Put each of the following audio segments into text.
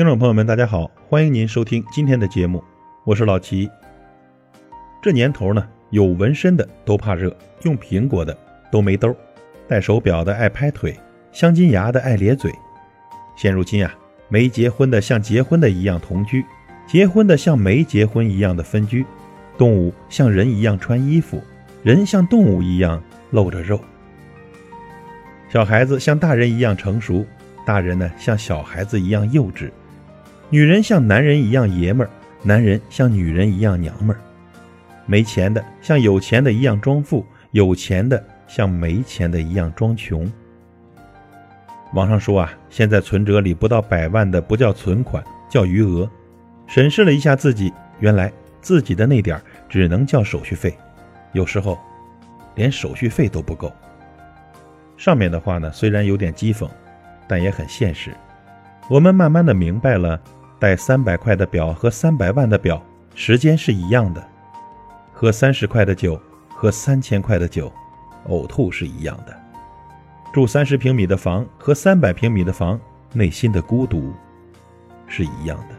听众朋友们，大家好，欢迎您收听今天的节目，我是老齐。这年头呢，有纹身的都怕热，用苹果的都没兜，戴手表的爱拍腿，镶金牙的爱咧嘴。现如今啊，没结婚的像结婚的一样同居，结婚的像没结婚一样的分居，动物像人一样穿衣服，人像动物一样露着肉。小孩子像大人一样成熟，大人呢像小孩子一样幼稚。女人像男人一样爷们儿，男人像女人一样娘们儿。没钱的像有钱的一样装富，有钱的像没钱的一样装穷。网上说啊，现在存折里不到百万的不叫存款，叫余额。审视了一下自己，原来自己的那点儿只能叫手续费，有时候连手续费都不够。上面的话呢，虽然有点讥讽，但也很现实。我们慢慢的明白了，戴三百块的表和三百万的表，时间是一样的；喝三十块的酒和三千块的酒，呕吐是一样的；住三十平米的房和三百平米的房，内心的孤独是一样的。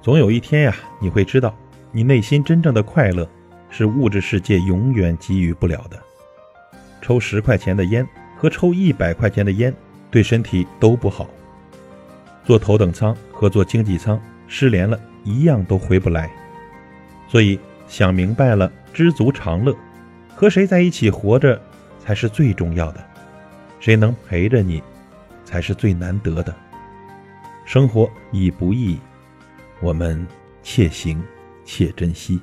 总有一天呀，你会知道，你内心真正的快乐，是物质世界永远给予不了的。抽十块钱的烟和抽一百块钱的烟，对身体都不好。坐头等舱和坐经济舱，失联了一样都回不来。所以想明白了，知足常乐，和谁在一起活着才是最重要的，谁能陪着你，才是最难得的。生活已不易，我们且行且珍惜。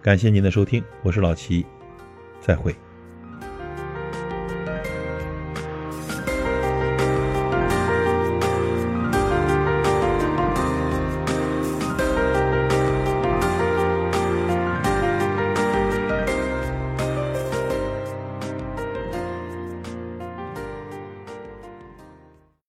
感谢您的收听，我是老齐。再会。